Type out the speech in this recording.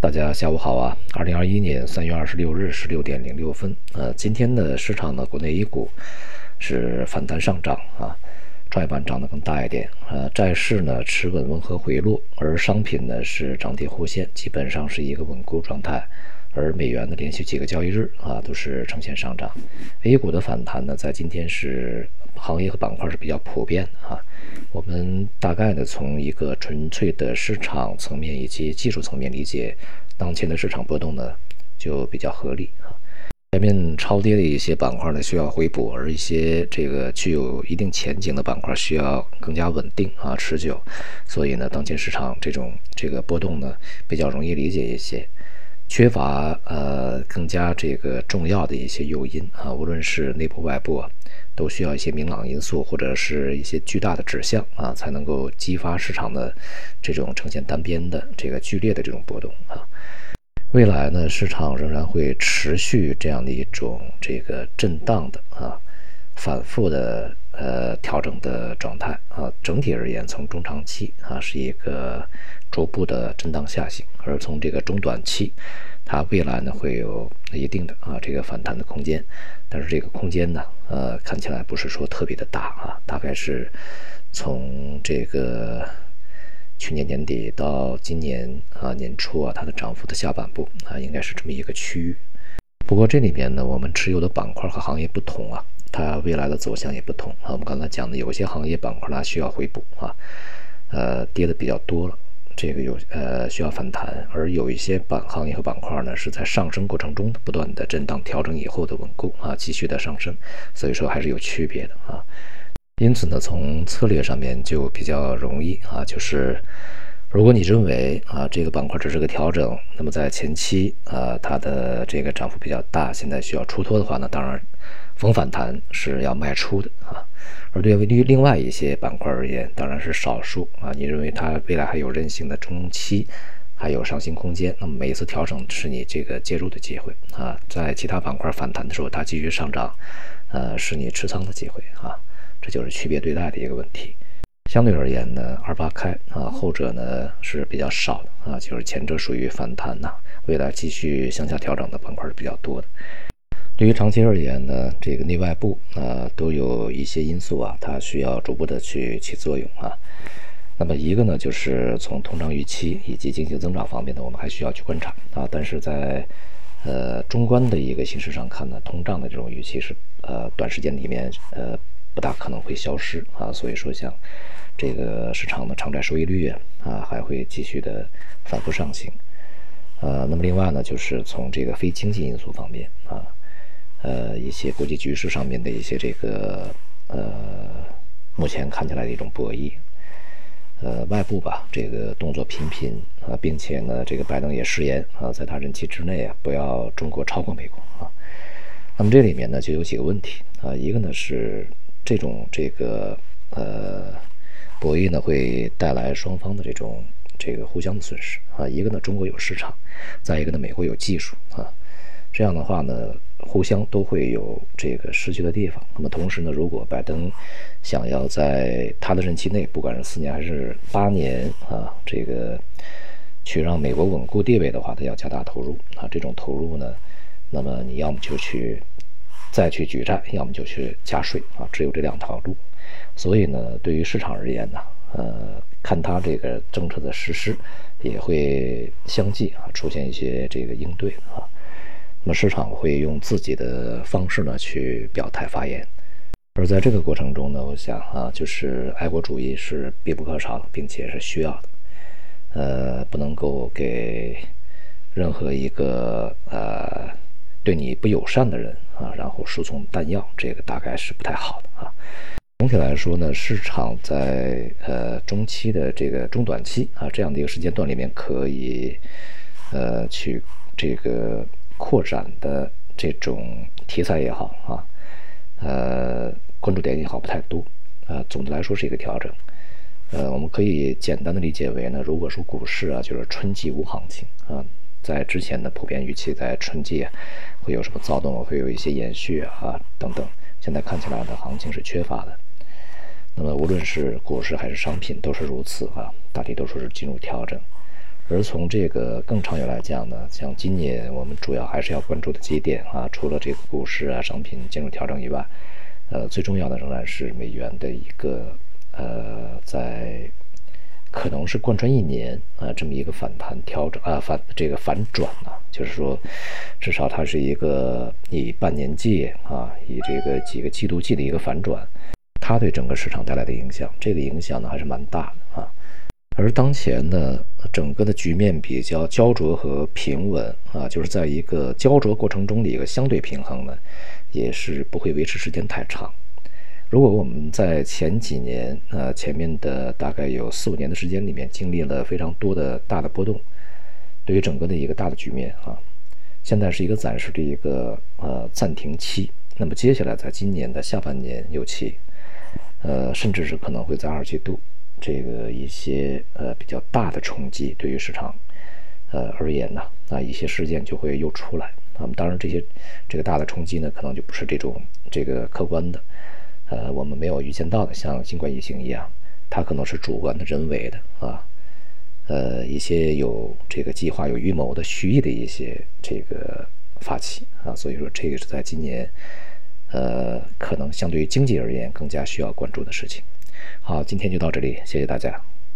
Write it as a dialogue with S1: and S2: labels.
S1: 大家下午好啊！二零二一年三月二十六日十六点零六分，呃，今天的市场呢，国内 A 股是反弹上涨啊，创业板涨得更大一点，呃，债市呢持稳温和回落，而商品呢是涨跌互现，基本上是一个稳固状态。而美元呢，连续几个交易日啊都是呈现上涨。A 股的反弹呢，在今天是行业和板块是比较普遍的啊。我们大概呢，从一个纯粹的市场层面以及技术层面理解，当前的市场波动呢就比较合理啊。前面超跌的一些板块呢需要回补，而一些这个具有一定前景的板块需要更加稳定啊持久。所以呢，当前市场这种这个波动呢比较容易理解一些。缺乏呃更加这个重要的一些诱因啊，无论是内部外部，都需要一些明朗因素或者是一些巨大的指向啊，才能够激发市场的这种呈现单边的这个剧烈的这种波动啊。未来呢，市场仍然会持续这样的一种这个震荡的啊，反复的呃调整的状态啊。整体而言，从中长期啊，是一个。逐步的震荡下行，而从这个中短期，它未来呢会有一定的啊这个反弹的空间，但是这个空间呢，呃看起来不是说特别的大啊，大概是从这个去年年底到今年啊年初啊，它的涨幅的下半部啊，应该是这么一个区域。不过这里边呢，我们持有的板块和行业不同啊，它未来的走向也不同啊。我们刚才讲的有些行业板块呢需要回补啊，呃跌的比较多了。这个有呃需要反弹，而有一些板行业和板块呢是在上升过程中不断的震荡调整以后的稳固啊，继续的上升，所以说还是有区别的啊。因此呢，从策略上面就比较容易啊，就是如果你认为啊这个板块只是个调整，那么在前期啊它的这个涨幅比较大，现在需要出脱的话呢，当然逢反弹是要卖出的啊。而对于另外一些板块而言，当然是少数啊。你认为它未来还有韧性的中期，还有上行空间，那么每一次调整是你这个介入的机会啊。在其他板块反弹的时候，它继续上涨，呃，是你持仓的机会啊。这就是区别对待的一个问题。相对而言呢，二八开啊，后者呢是比较少的啊，就是前者属于反弹呐，未来继续向下调整的板块是比较多的。对于长期而言呢，这个内外部啊都有一些因素啊，它需要逐步的去起作用啊。那么一个呢，就是从通胀预期以及经济增长方面呢，我们还需要去观察啊。但是在呃中观的一个形势上看呢，通胀的这种预期是呃短时间里面呃不大可能会消失啊。所以说像这个市场的偿债收益率啊啊还会继续的反复上行。呃，那么另外呢，就是从这个非经济因素方面啊。呃，一些国际局势上面的一些这个呃，目前看起来的一种博弈，呃，外部吧，这个动作频频啊，并且呢，这个拜登也誓言啊，在他任期之内啊，不要中国超过美国啊。那么这里面呢，就有几个问题啊，一个呢是这种这个呃博弈呢，会带来双方的这种这个互相的损失啊。一个呢，中国有市场，再一个呢，美国有技术啊。这样的话呢，互相都会有这个失去的地方。那么同时呢，如果拜登想要在他的任期内，不管是四年还是八年啊，这个去让美国稳固地位的话，他要加大投入啊。这种投入呢，那么你要么就去再去举债，要么就去加税啊，只有这两条路。所以呢，对于市场而言呢，呃，看他这个政策的实施，也会相继啊出现一些这个应对啊。那么市场会用自己的方式呢去表态发言，而在这个过程中呢，我想啊，就是爱国主义是必不可少的，并且是需要的，呃，不能够给任何一个呃对你不友善的人啊，然后输送弹药，这个大概是不太好的啊。总体来说呢，市场在呃中期的这个中短期啊这样的一个时间段里面，可以呃去这个。扩展的这种题材也好啊，呃，关注点也好不太多，呃，总的来说是一个调整，呃，我们可以简单的理解为呢，如果说股市啊，就是春季无行情啊，在之前的普遍预期在春季会有什么躁动，会有一些延续啊等等，现在看起来的行情是缺乏的，那么无论是股市还是商品都是如此啊，大体都说是进入调整。而从这个更长远来讲呢，像今年我们主要还是要关注的几点啊，除了这个股市啊、商品进入调整以外，呃，最重要的仍然是美元的一个呃，在可能是贯穿一年啊这么一个反弹调整啊反这个反转啊，就是说至少它是一个以半年计啊，以这个几个季度计的一个反转，它对整个市场带来的影响，这个影响呢还是蛮大的啊。而当前呢，整个的局面比较焦灼和平稳啊，就是在一个焦灼过程中的一个相对平衡呢，也是不会维持时间太长。如果我们在前几年，呃，前面的大概有四五年的时间里面，经历了非常多的大的波动，对于整个的一个大的局面啊，现在是一个暂时的一个呃暂停期。那么接下来在今年的下半年尤其，呃，甚至是可能会在二季度。这个一些呃比较大的冲击对于市场呃而言呢，啊一些事件就会又出来。那么当然这些这个大的冲击呢，可能就不是这种这个客观的，呃我们没有预见到的，像新冠疫情一样，它可能是主观的、人为的啊，呃一些有这个计划、有预谋的、蓄意的一些这个发起啊。所以说这个是在今年呃可能相对于经济而言更加需要关注的事情。好，今天就到这里，谢谢大家。